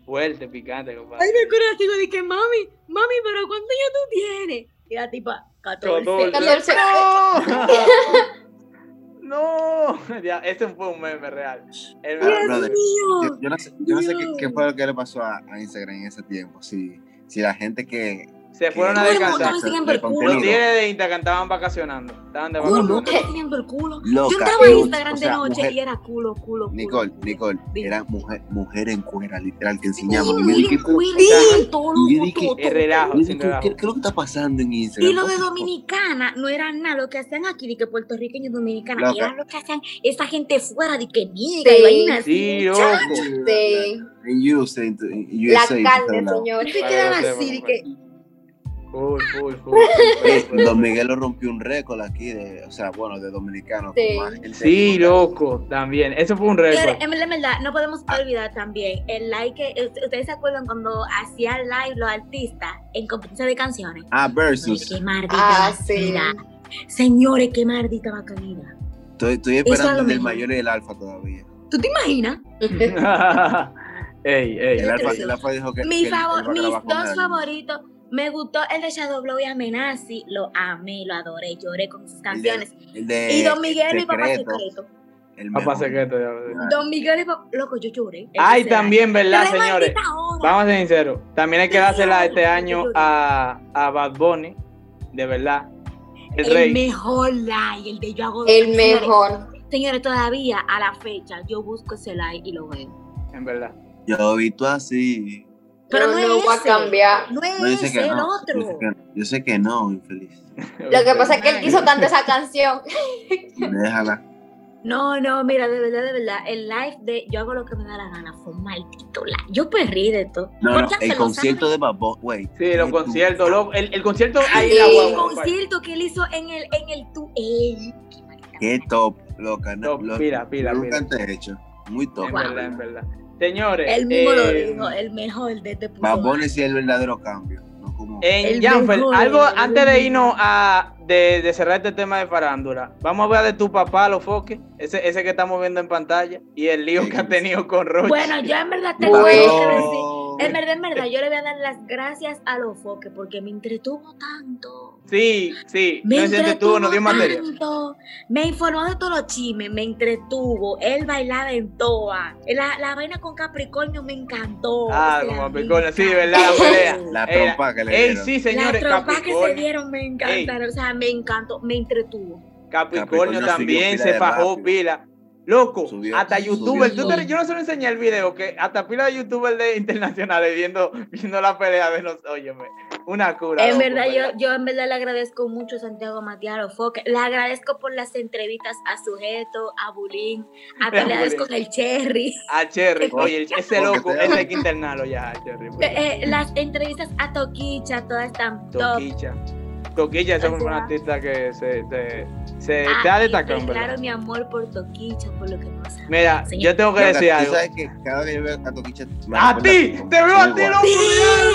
Fuerte, picante, compadre. Ay, me acuerdo, digo, que mami, mami, pero ¿cuántos años tú tienes? Y la tipa, 14. 14. No, [LAUGHS] [LAUGHS] ya, ese fue un meme real. El Dios brother, yo, yo, no sé, yo no sé qué, qué, fue lo que le pasó a, a Instagram en ese tiempo. Si, si la gente que, se fueron a descansar. Los tigres de Instagram estaban vacacionando. Estaban de vacaciones. el culo. Yo entraba a Instagram de noche y era culo, culo, Nicole, Nicole, era mujer, mujer en cuera, literal, que enseñaba. Sí, y ¿qué, ¿qué, es lo que está pasando en Instagram? Y lo de Dominicana no era nada lo que hacían aquí, de que puertorriqueños dominicanos, era lo que hacían esa gente fuera, de que niega sí, y vainas. Sí, loco. Sí. En USA, en USA. La carne, señor. Y se quedan así, de que Full, full, [LAUGHS] Don Miguel lo rompió un récord aquí, de, o sea, bueno, de dominicano. Sí, loco, también. Eso fue un récord. en verdad, no podemos olvidar también el like. ¿Ustedes se acuerdan cuando hacía live los artistas en competencia de canciones? Ah, versus. qué maldita ah, sí. Señores, qué maldita bacanida. Estoy, estoy esperando el mayor y el alfa todavía. ¿Tú te imaginas? [LAUGHS] ey, ey. El alfa, el alfa dijo que. Mi favor, mis dos favoritos me gustó el de Shadow Blow y Amenazi, lo amé, lo adoré, lloré con sus canciones. y Don Miguel y Papá Secreto. El Papá Secreto. Don Miguel y Papá, loco, yo lloré. Ay, también, ¿verdad, señores? Vamos a ser sinceros. También hay que dársela este año a, a Bad Bunny, de verdad. El, el rey. mejor like, el de yo hago. El mejor. Señores, todavía a la fecha yo busco ese like y lo veo. En verdad. Yo lo he visto así. Pero no, no va a cambiar. No es ese, el otro. Yo sé, que, yo sé que no, infeliz. [LAUGHS] Lo que pasa es que él quiso tanto esa canción. [LAUGHS] Déjala. No, no, mira, de verdad, de verdad, el live de Yo hago lo que me da la gana fue un maldito live. Yo perdí de todo. No, no, el concierto de Babo, güey. Sí, los conciertos, el, el, concierto ahí la El concierto que él hizo en el, en el tu, ey, qué top, loca. Top, lo, mira, mira, nunca mira. hecho. Muy top. En verdad, en verdad. Señores. Él mismo lo eh, dijo, el mejor de este punto. Es el verdadero cambio. No como... En Janfer, algo antes de irnos a de, de, cerrar este tema de farándula, vamos a ver de tu papá los foques, ese, ese que estamos viendo en pantalla, y el lío que ha tenido con Roche. Bueno, yo en verdad tengo que decir, en verdad, en verdad, [LAUGHS] yo le voy a dar las gracias a los foques porque me entretuvo tanto. Sí, sí, me entretuvo, nos dio materia. Me informó de todos los chismes, me entretuvo. Él bailaba en toa. La, la vaina con Capricornio me encantó. Ah, con Capricornio, sí, ¿verdad? La pelea. [LAUGHS] La trompa que le dieron. sí, señores. La trompa que se dieron me encantaron. O sea, me encantó, me entretuvo. Capricornio, también se fajó pila. Loco, hasta youtuber, yo no se lo enseñé el video, que hasta pila de youtubers de internacionales viendo, viendo la pelea de los, óyeme, una cura. En verdad, yo, yo en verdad le agradezco mucho a Santiago Matías Foque, le agradezco por las entrevistas a Sujeto, a Bulín, [LAUGHS] a le agradezco el Cherry. A Cherry, [LAUGHS] oye, ese loco, ese hay que internarlo ya, Cherry. Eh, eh, las entrevistas a Toquicha, todas están Toquicha. Toquicha, esa fue una artista que se, se, se ah, te ha destacado. Claro, mi amor por Toquicha, por lo que pasa. Mira, yo tengo que decir algo. sabes que cada vez que yo veo a Toquicha. ¡A ti! ¡Te veo a ti,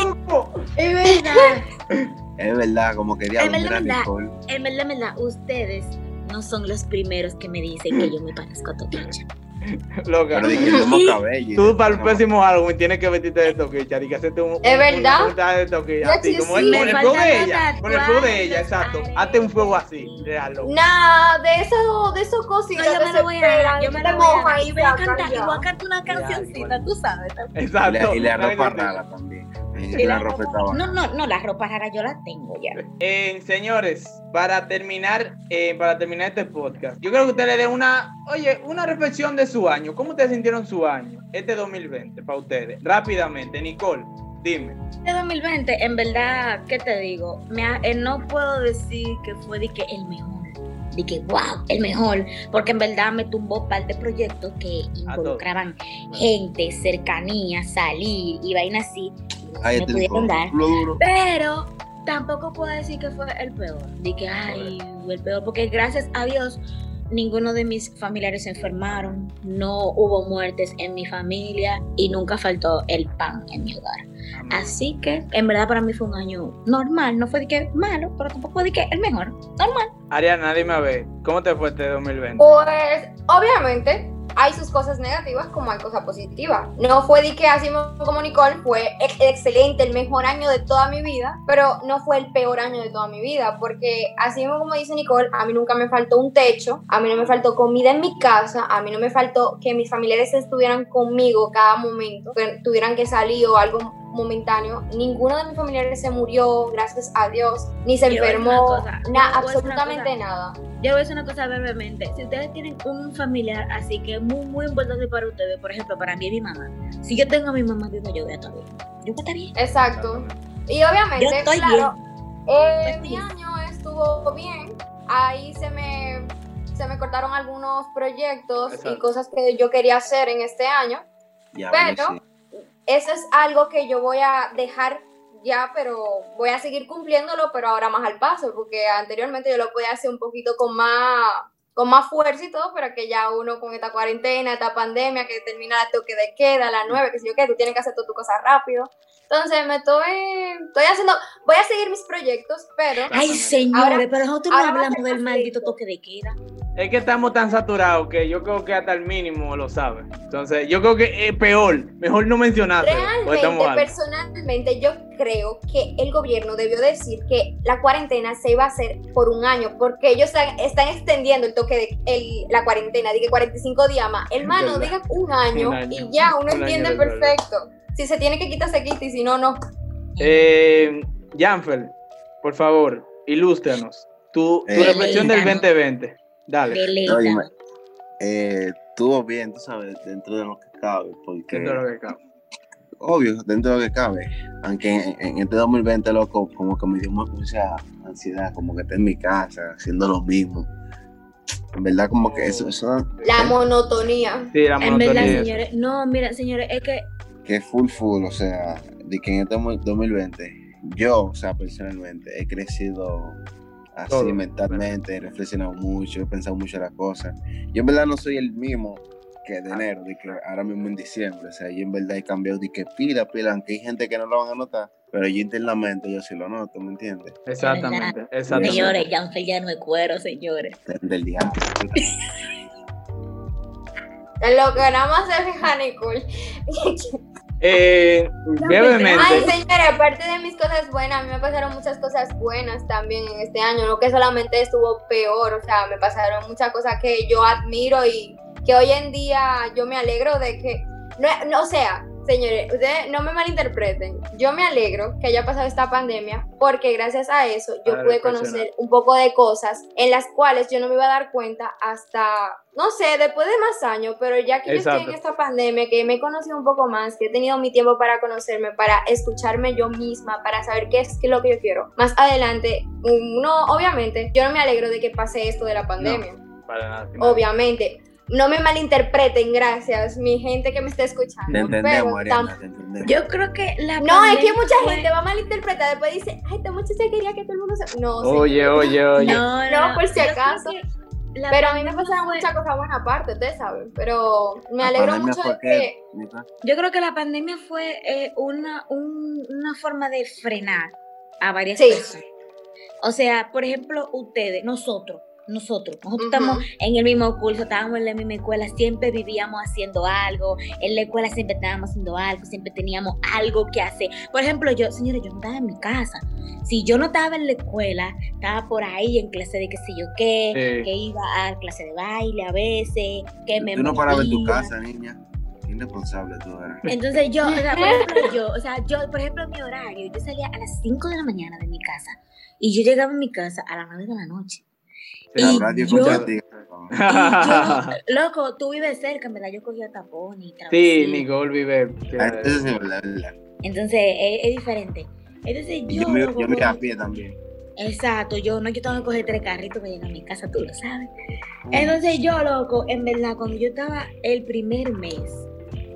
loco! Es verdad. [LAUGHS] es verdad, como quería es verdad, Nicole. Es verdad, verdad, ustedes no son los primeros que me dicen que yo me parezco a Toquicha. [LAUGHS] Loca. Pero que cabello. Tú para el próximo álbum tienes que vestirte de toquilla. Y que hacerte un. ¿Es verdad? Un, de toquilla. Así, como el, con el fuego de ella. Con el fuego de ella, exacto. Hazte un fuego así. Déjalo. Nada, de eso, de esos cositas. No, yo me lo voy a Yo me lo voy a Y voy a cantar. Y voy a cantar una cancioncita, tú sabes. Exacto. Y la ropa rara también. Y la ropa no, no, no, la ropa rara yo la tengo ya. Eh, señores, para terminar, eh, para terminar este podcast, yo creo que usted le dé una, oye, una reflexión de su año. ¿Cómo ustedes sintieron su año, este 2020, para ustedes? Rápidamente, Nicole, dime. Este 2020, en verdad, ¿qué te digo? Me eh, no puedo decir que fue de que el mejor. De que, wow, el mejor. Porque en verdad me tumbó par de proyectos que involucraban gente, cercanía, salir y vainas así. Me pudieron dar. Pero tampoco puedo decir que fue el peor. De que, ay, el peor. Porque gracias a Dios ninguno de mis familiares se enfermaron, no hubo muertes en mi familia y nunca faltó el pan en mi hogar. Así que en verdad para mí fue un año normal, no fue de que malo, pero tampoco fue de que el mejor, normal. Ariana, dime a ver, ¿cómo te fue este 2020? Pues obviamente hay sus cosas negativas como hay cosas positivas. No fue de que así como Nicole, fue excelente, el mejor año de toda mi vida, pero no fue el peor año de toda mi vida, porque así como dice Nicole, a mí nunca me faltó un techo, a mí no me faltó comida en mi casa, a mí no me faltó que mis familiares estuvieran conmigo cada momento, que tuvieran que salir o algo momentáneo. Ninguno de mis familiares se murió, gracias a Dios, ni se enfermó, nada, absolutamente nada. Yo voy a decir una cosa brevemente. Si ustedes tienen un familiar así que es muy, muy importante para ustedes, por ejemplo, para mí y mi mamá. Si yo tengo a mi mamá viva, yo voy a estar bien. Yo voy a estar bien. Exacto. Y obviamente, claro, eh, mi año estuvo bien. Ahí se me, se me cortaron algunos proyectos y cosas que yo quería hacer en este año. pero eso es algo que yo voy a dejar ya, pero voy a seguir cumpliéndolo, pero ahora más al paso, porque anteriormente yo lo podía hacer un poquito con más, con más fuerza y todo, pero que ya uno con esta cuarentena, esta pandemia, que termina la toque de queda, la nueve, que si yo qué, tú tienes que hacer todas tus cosas rápido. Entonces me estoy, estoy haciendo, voy a seguir mis proyectos, pero... Ay, señores, pero nosotros no hablamos del maldito toque de queda. Es que estamos tan saturados que yo creo que hasta el mínimo lo sabe. Entonces, yo creo que es peor, mejor no mencionarlo. Realmente, personalmente, yo creo que el gobierno debió decir que la cuarentena se iba a hacer por un año, porque ellos están, extendiendo el toque de el, la cuarentena, diga 45 días más. Hermano, diga un año, y ya, uno entiende perfecto. Si se tiene que quitar, se quita y si no, no. Eh, Janfel, por favor, ilústranos. Tu, tu reflexión del 2020. Dale. eh, estuvo bien, tú sabes, dentro de lo que cabe. Porque, dentro de lo que cabe. Obvio, dentro de lo que cabe. Aunque en, este 2020, loco, como que me dio mucha ansiedad, como que esté en mi casa, haciendo lo mismo. En verdad, como que eso. eso la monotonía. Sí, la monotonía. En verdad, señores. No, mira, señores, es que que full full, o sea, de que en este 2020 yo, o sea, personalmente he crecido así mentalmente, he reflexionado mucho, he pensado mucho en las cosas. Yo en verdad no soy el mismo que de enero, de que ahora mismo en diciembre, o sea, yo en verdad he cambiado de que pila, pila, aunque hay gente que no lo van a notar, pero yo internamente yo sí lo noto, ¿me entiendes? Exactamente, exactamente. Señores, ya ya no es cuero, señores. Del diablo. [LAUGHS] lo que nada más se. Eh, brevemente. Ay, señora, aparte de mis cosas buenas, a mí me pasaron muchas cosas buenas también en este año, no que solamente estuvo peor, o sea, me pasaron muchas cosas que yo admiro y que hoy en día yo me alegro de que, no, no o sea, Señores, ustedes no me malinterpreten. Yo me alegro que haya pasado esta pandemia porque gracias a eso yo pude conocer un poco de cosas en las cuales yo no me iba a dar cuenta hasta, no sé, después de más años, pero ya que yo estoy en esta pandemia, que me he conocido un poco más, que he tenido mi tiempo para conocerme, para escucharme yo misma, para saber qué es, lo que yo quiero. Más adelante, no, obviamente, yo no me alegro de que pase esto de la pandemia. para nada. Obviamente, no me malinterpreten, gracias, mi gente que me está escuchando. Te entendemos, Yo creo que la No, es que mucha gente va a malinterpretar, después dice, ay, esta muchacha quería que todo el mundo se... No, oye, oye, oye. No, no, por si acaso. Pero a mí me pasaron muchas cosas buenas aparte, ustedes saben. Pero me alegro mucho de que. Yo creo que la pandemia fue eh, una, una forma de frenar a varias sí. personas. O sea, por ejemplo, ustedes, nosotros, nosotros. Nosotros estamos en el mismo curso, estábamos en la misma escuela, siempre vivíamos haciendo algo, en la escuela siempre estábamos haciendo algo, siempre teníamos algo que hacer. Por ejemplo, yo, señores, yo no estaba en mi casa. Si yo no estaba en la escuela, estaba por ahí en clase de qué sé yo qué, que iba a clase de baile a veces, que me... Tú no parabas en tu casa, niña irresponsable tú eras. Entonces yo, o sea, por ejemplo, yo, o sea, yo, por ejemplo, mi horario, yo salía a las 5 de la mañana de mi casa y yo llegaba a mi casa a las 9 de la noche. Y yo, [LAUGHS] loco, tú vives cerca, ¿verdad? Yo cogía tapón y Sí, Nicole vive. Ah, Entonces es, diferente. Entonces yo. yo me, a pie también. Exacto, yo no, yo tengo que coger tres carritos para llegar a mi casa, tú lo sabes. Entonces yo, loco, en verdad, cuando yo estaba el primer mes,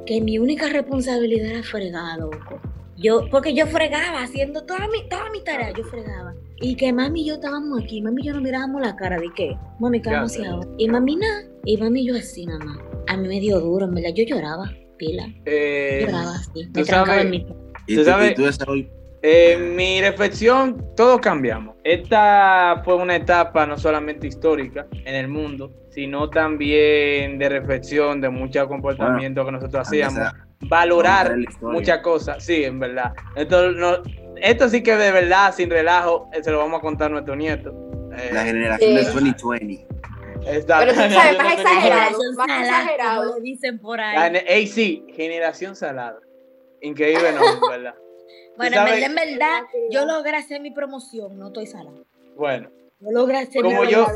que mi única responsabilidad era fregar, loco. Yo, porque yo fregaba haciendo toda mi, toda mi tarea, yo fregaba. Y que mami y yo estábamos aquí, mami y yo nos mirábamos la cara de que, mami, ¿qué vamos a hacer Y mami nada, y mami y yo así nada más. A mí me dio duro, en verdad, yo lloraba, pila. Eh, lloraba así, me trancaba en mi... ¿Y tú, sabes, mi reflexión, todos cambiamos. Esta fue una etapa no solamente histórica en el mundo, sino también de reflexión de muchos comportamientos que nosotros hacíamos. Valorar muchas cosas, sí, en verdad. Esto no, esto sí que de verdad, sin relajo, eh, se lo vamos a contar a nuestro nieto. Eh, la generación de 2020. Está, Pero tú sabes, más exagerado, más exagerado. Lo dicen por ahí. sí, generación salada. Increíble no, ¿verdad? Bueno, en verdad, yo logré hacer mi promoción, no estoy salada. Bueno. Yo logré hacer como mi yo,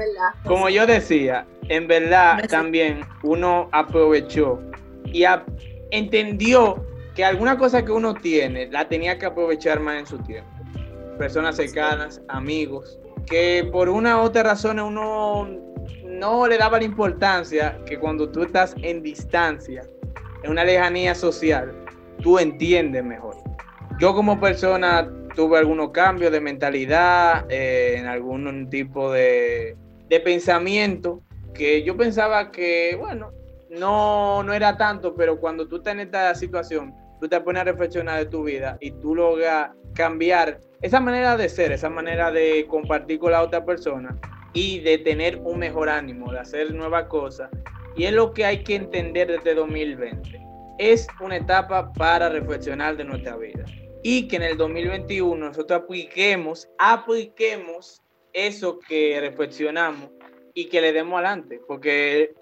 Como yo decía, en verdad también uno aprovechó y entendió que alguna cosa que uno tiene la tenía que aprovechar más en su tiempo. Personas cercanas, amigos, que por una u otra razón uno no le daba la importancia que cuando tú estás en distancia, en una lejanía social, tú entiendes mejor. Yo como persona tuve algunos cambios de mentalidad, eh, en algún tipo de, de, pensamiento, que yo pensaba que, bueno, no, no era tanto, pero cuando tú estás en esta situación, tú te pones a reflexionar de tu vida y tú logras cambiar esa manera de ser, esa manera de compartir con la otra persona y de tener un mejor ánimo, de hacer nuevas cosas. Y es lo que hay que entender desde 2020. Es una etapa para reflexionar de nuestra vida y que en el 2021 nosotros apliquemos, apliquemos eso que reflexionamos y que le demos adelante, porque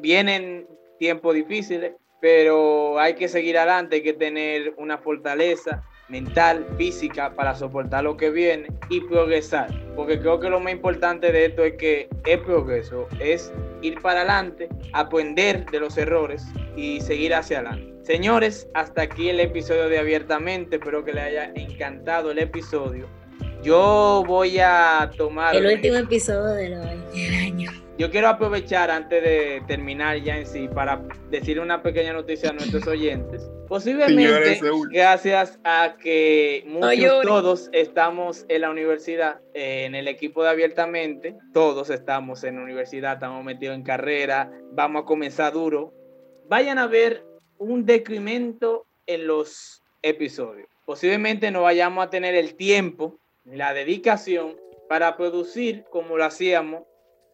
vienen tiempos difíciles, pero hay que seguir adelante, hay que tener una fortaleza mental, física, para soportar lo que viene y progresar, porque creo que lo más importante de esto es que el progreso es ir para adelante, aprender de los errores y seguir hacia adelante. Señores, hasta aquí el episodio de Abiertamente. Espero que les haya encantado el episodio. Yo voy a tomar... El último episodio del año. Yo quiero aprovechar antes de terminar ya en sí para decir una pequeña noticia a nuestros [LAUGHS] oyentes. Posiblemente gracias a que muchos todos estamos en la universidad, eh, en el equipo de Abiertamente, todos estamos en la universidad, estamos metidos en carrera, vamos a comenzar duro. Vayan a ver un decremento en los episodios. Posiblemente no vayamos a tener el tiempo, la dedicación para producir como lo hacíamos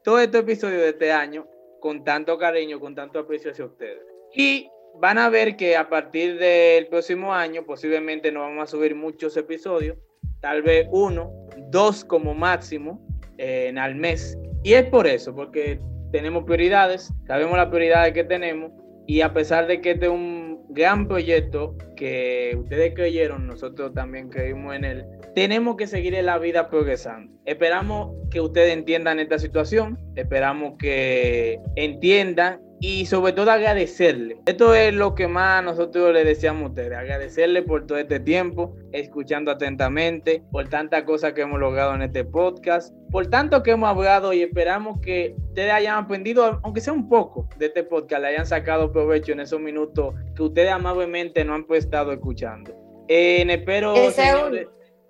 todo este episodio de este año con tanto cariño, con tanto aprecio hacia ustedes. Y van a ver que a partir del próximo año posiblemente no vamos a subir muchos episodios, tal vez uno, dos como máximo en al mes. Y es por eso, porque tenemos prioridades, sabemos las prioridades que tenemos y a pesar de que este es un gran proyecto que ustedes creyeron, nosotros también creímos en él, tenemos que seguir en la vida progresando. Esperamos que ustedes entiendan esta situación, esperamos que entiendan y sobre todo agradecerle. Esto es lo que más nosotros le deseamos a ustedes, agradecerle por todo este tiempo, escuchando atentamente, por tantas cosas que hemos logrado en este podcast, por tanto que hemos hablado y esperamos que ustedes hayan aprendido, aunque sea un poco, de este podcast, le hayan sacado provecho en esos minutos que ustedes amablemente no han estado escuchando. Eh, espero...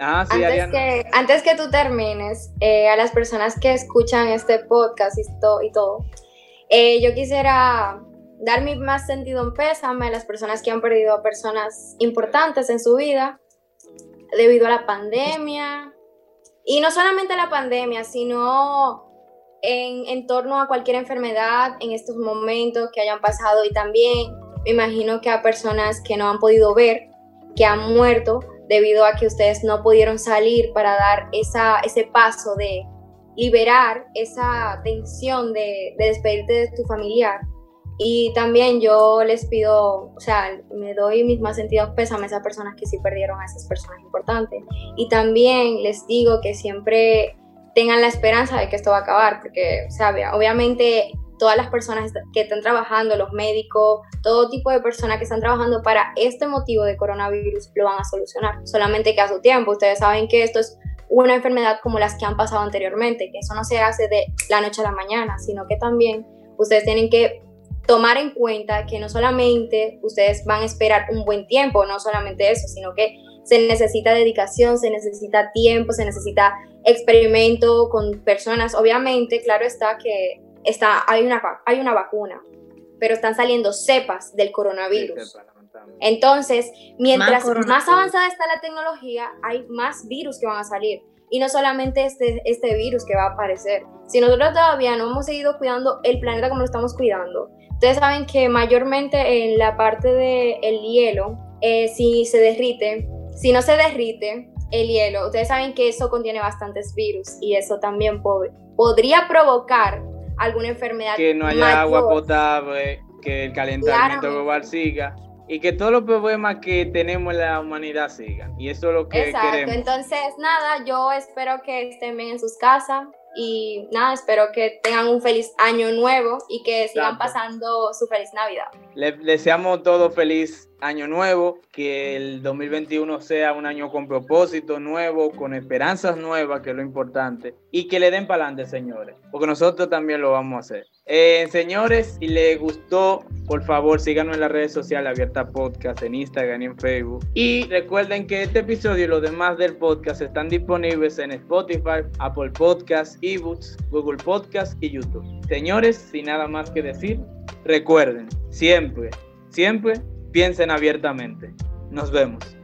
Ah, sí, antes, que, antes que tú termines, eh, a las personas que escuchan este podcast y, y todo, eh, yo quisiera dar mi más sentido en pésame a las personas que han perdido a personas importantes en su vida debido a la pandemia. Y no solamente la pandemia, sino en, en torno a cualquier enfermedad en estos momentos que hayan pasado. Y también me imagino que a personas que no han podido ver, que han muerto debido a que ustedes no pudieron salir para dar esa, ese paso de liberar esa tensión de, despedirte de tu familiar. Y también yo les pido, o sea, me doy mis más sentidos pésame a esas personas que sí perdieron a esas personas importantes. Y también les digo que siempre tengan la esperanza de que esto va a acabar, porque, o obviamente todas las personas que están trabajando, los médicos, todo tipo de personas que están trabajando para este motivo de coronavirus lo van a solucionar. Solamente que a su tiempo, ustedes saben que esto es una enfermedad como las que han pasado anteriormente, que eso no se hace de la noche a la mañana, sino que también ustedes tienen que tomar en cuenta que no solamente ustedes van a esperar un buen tiempo, no solamente eso, sino que se necesita dedicación, se necesita tiempo, se necesita experimento con personas. Obviamente, claro está que está, hay, una, hay una vacuna, pero están saliendo cepas del coronavirus. Entonces, mientras más, avanzada está la tecnología, hay más virus que van a salir. Y no solamente este, este virus que va a aparecer. Si nosotros todavía no hemos seguido cuidando el planeta como lo estamos cuidando, ustedes saben que mayormente en la parte del el hielo, eh, si se derrite, si no se derrite el hielo, ustedes saben que eso contiene bastantes virus y eso también podría provocar alguna enfermedad. Que no haya agua potable, que el calentamiento global siga y que todos los problemas que tenemos en la humanidad sigan. Y eso es lo que Exacto. queremos. Entonces, nada, yo espero que estén bien en sus casas y nada, espero que tengan un feliz año nuevo y que sigan Exacto. pasando su feliz Navidad. Le deseamos todo feliz año nuevo, que el 2021 sea un año con propósito nuevo, con esperanzas nuevas, que es lo importante, y que le den para adelante, señores, porque nosotros también lo vamos a hacer. Eh, señores, si les gustó, por favor síganos en las redes sociales Abierta Podcast, en Instagram y en Facebook. Y recuerden que este episodio y los demás del podcast están disponibles en Spotify, Apple Podcasts, eBooks, Google Podcasts y YouTube. Señores, sin nada más que decir, recuerden, siempre, siempre piensen abiertamente. Nos vemos.